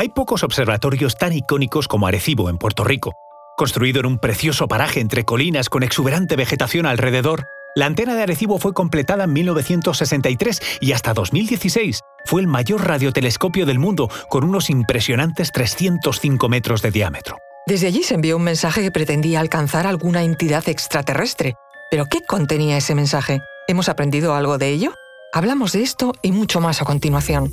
Hay pocos observatorios tan icónicos como Arecibo en Puerto Rico. Construido en un precioso paraje entre colinas con exuberante vegetación alrededor, la antena de Arecibo fue completada en 1963 y hasta 2016 fue el mayor radiotelescopio del mundo con unos impresionantes 305 metros de diámetro. Desde allí se envió un mensaje que pretendía alcanzar alguna entidad extraterrestre. ¿Pero qué contenía ese mensaje? ¿Hemos aprendido algo de ello? Hablamos de esto y mucho más a continuación.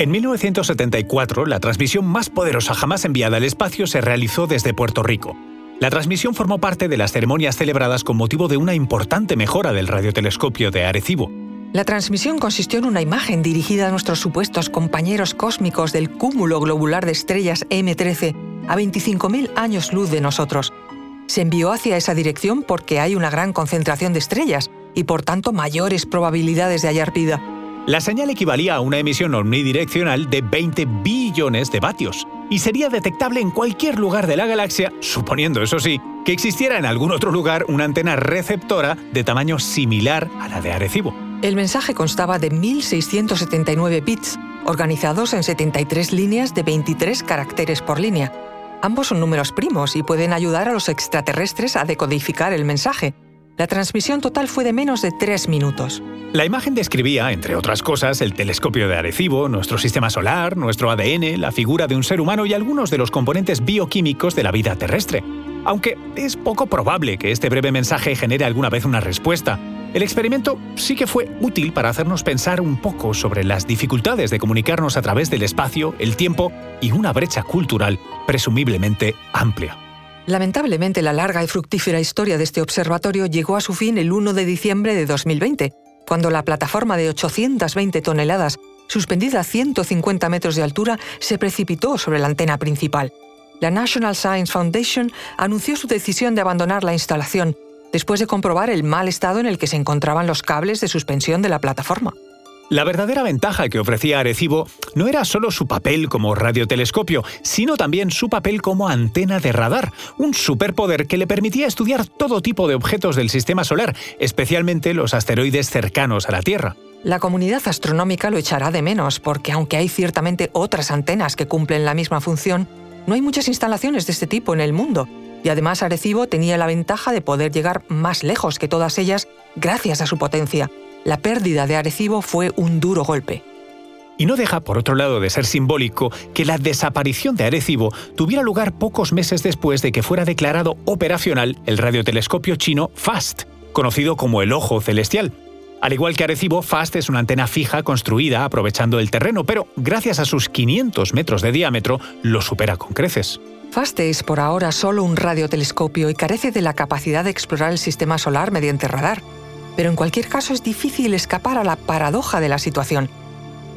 En 1974, la transmisión más poderosa jamás enviada al espacio se realizó desde Puerto Rico. La transmisión formó parte de las ceremonias celebradas con motivo de una importante mejora del radiotelescopio de Arecibo. La transmisión consistió en una imagen dirigida a nuestros supuestos compañeros cósmicos del cúmulo globular de estrellas M13 a 25.000 años luz de nosotros. Se envió hacia esa dirección porque hay una gran concentración de estrellas y por tanto mayores probabilidades de hallar vida. La señal equivalía a una emisión omnidireccional de 20 billones de vatios y sería detectable en cualquier lugar de la galaxia, suponiendo, eso sí, que existiera en algún otro lugar una antena receptora de tamaño similar a la de Arecibo. El mensaje constaba de 1.679 bits, organizados en 73 líneas de 23 caracteres por línea. Ambos son números primos y pueden ayudar a los extraterrestres a decodificar el mensaje, la transmisión total fue de menos de tres minutos. La imagen describía, entre otras cosas, el telescopio de Arecibo, nuestro sistema solar, nuestro ADN, la figura de un ser humano y algunos de los componentes bioquímicos de la vida terrestre. Aunque es poco probable que este breve mensaje genere alguna vez una respuesta, el experimento sí que fue útil para hacernos pensar un poco sobre las dificultades de comunicarnos a través del espacio, el tiempo y una brecha cultural presumiblemente amplia. Lamentablemente, la larga y fructífera historia de este observatorio llegó a su fin el 1 de diciembre de 2020, cuando la plataforma de 820 toneladas, suspendida a 150 metros de altura, se precipitó sobre la antena principal. La National Science Foundation anunció su decisión de abandonar la instalación, después de comprobar el mal estado en el que se encontraban los cables de suspensión de la plataforma. La verdadera ventaja que ofrecía Arecibo no era solo su papel como radiotelescopio, sino también su papel como antena de radar, un superpoder que le permitía estudiar todo tipo de objetos del sistema solar, especialmente los asteroides cercanos a la Tierra. La comunidad astronómica lo echará de menos, porque aunque hay ciertamente otras antenas que cumplen la misma función, no hay muchas instalaciones de este tipo en el mundo, y además Arecibo tenía la ventaja de poder llegar más lejos que todas ellas gracias a su potencia la pérdida de Arecibo fue un duro golpe. Y no deja, por otro lado, de ser simbólico que la desaparición de Arecibo tuviera lugar pocos meses después de que fuera declarado operacional el radiotelescopio chino FAST, conocido como el Ojo Celestial. Al igual que Arecibo, FAST es una antena fija construida aprovechando el terreno, pero gracias a sus 500 metros de diámetro lo supera con creces. FAST es por ahora solo un radiotelescopio y carece de la capacidad de explorar el sistema solar mediante radar pero en cualquier caso es difícil escapar a la paradoja de la situación.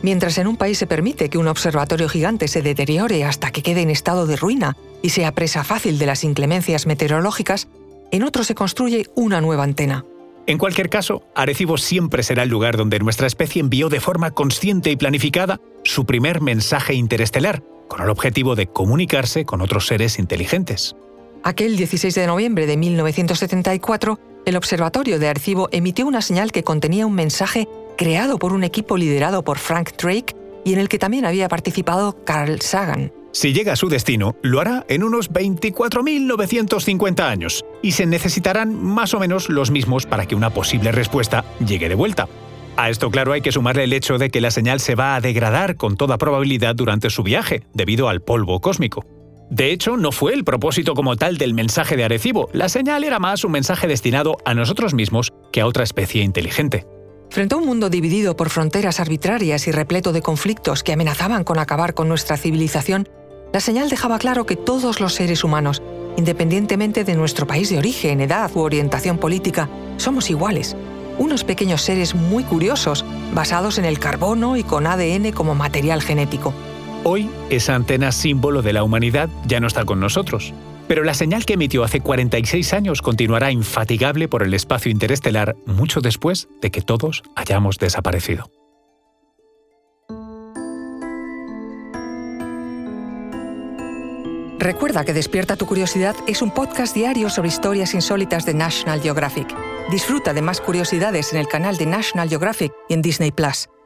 Mientras en un país se permite que un observatorio gigante se deteriore hasta que quede en estado de ruina y sea presa fácil de las inclemencias meteorológicas, en otro se construye una nueva antena. En cualquier caso, Arecibo siempre será el lugar donde nuestra especie envió de forma consciente y planificada su primer mensaje interestelar, con el objetivo de comunicarse con otros seres inteligentes. Aquel 16 de noviembre de 1974, el Observatorio de Arecibo emitió una señal que contenía un mensaje creado por un equipo liderado por Frank Drake y en el que también había participado Carl Sagan. Si llega a su destino, lo hará en unos 24.950 años, y se necesitarán más o menos los mismos para que una posible respuesta llegue de vuelta. A esto claro hay que sumarle el hecho de que la señal se va a degradar con toda probabilidad durante su viaje, debido al polvo cósmico. De hecho, no fue el propósito como tal del mensaje de Arecibo, la señal era más un mensaje destinado a nosotros mismos que a otra especie inteligente. Frente a un mundo dividido por fronteras arbitrarias y repleto de conflictos que amenazaban con acabar con nuestra civilización, la señal dejaba claro que todos los seres humanos, Independientemente de nuestro país de origen, edad u orientación política, somos iguales. Unos pequeños seres muy curiosos, basados en el carbono y con ADN como material genético. Hoy, esa antena símbolo de la humanidad ya no está con nosotros. Pero la señal que emitió hace 46 años continuará infatigable por el espacio interestelar mucho después de que todos hayamos desaparecido. Recuerda que Despierta tu Curiosidad es un podcast diario sobre historias insólitas de National Geographic. Disfruta de más curiosidades en el canal de National Geographic y en Disney Plus.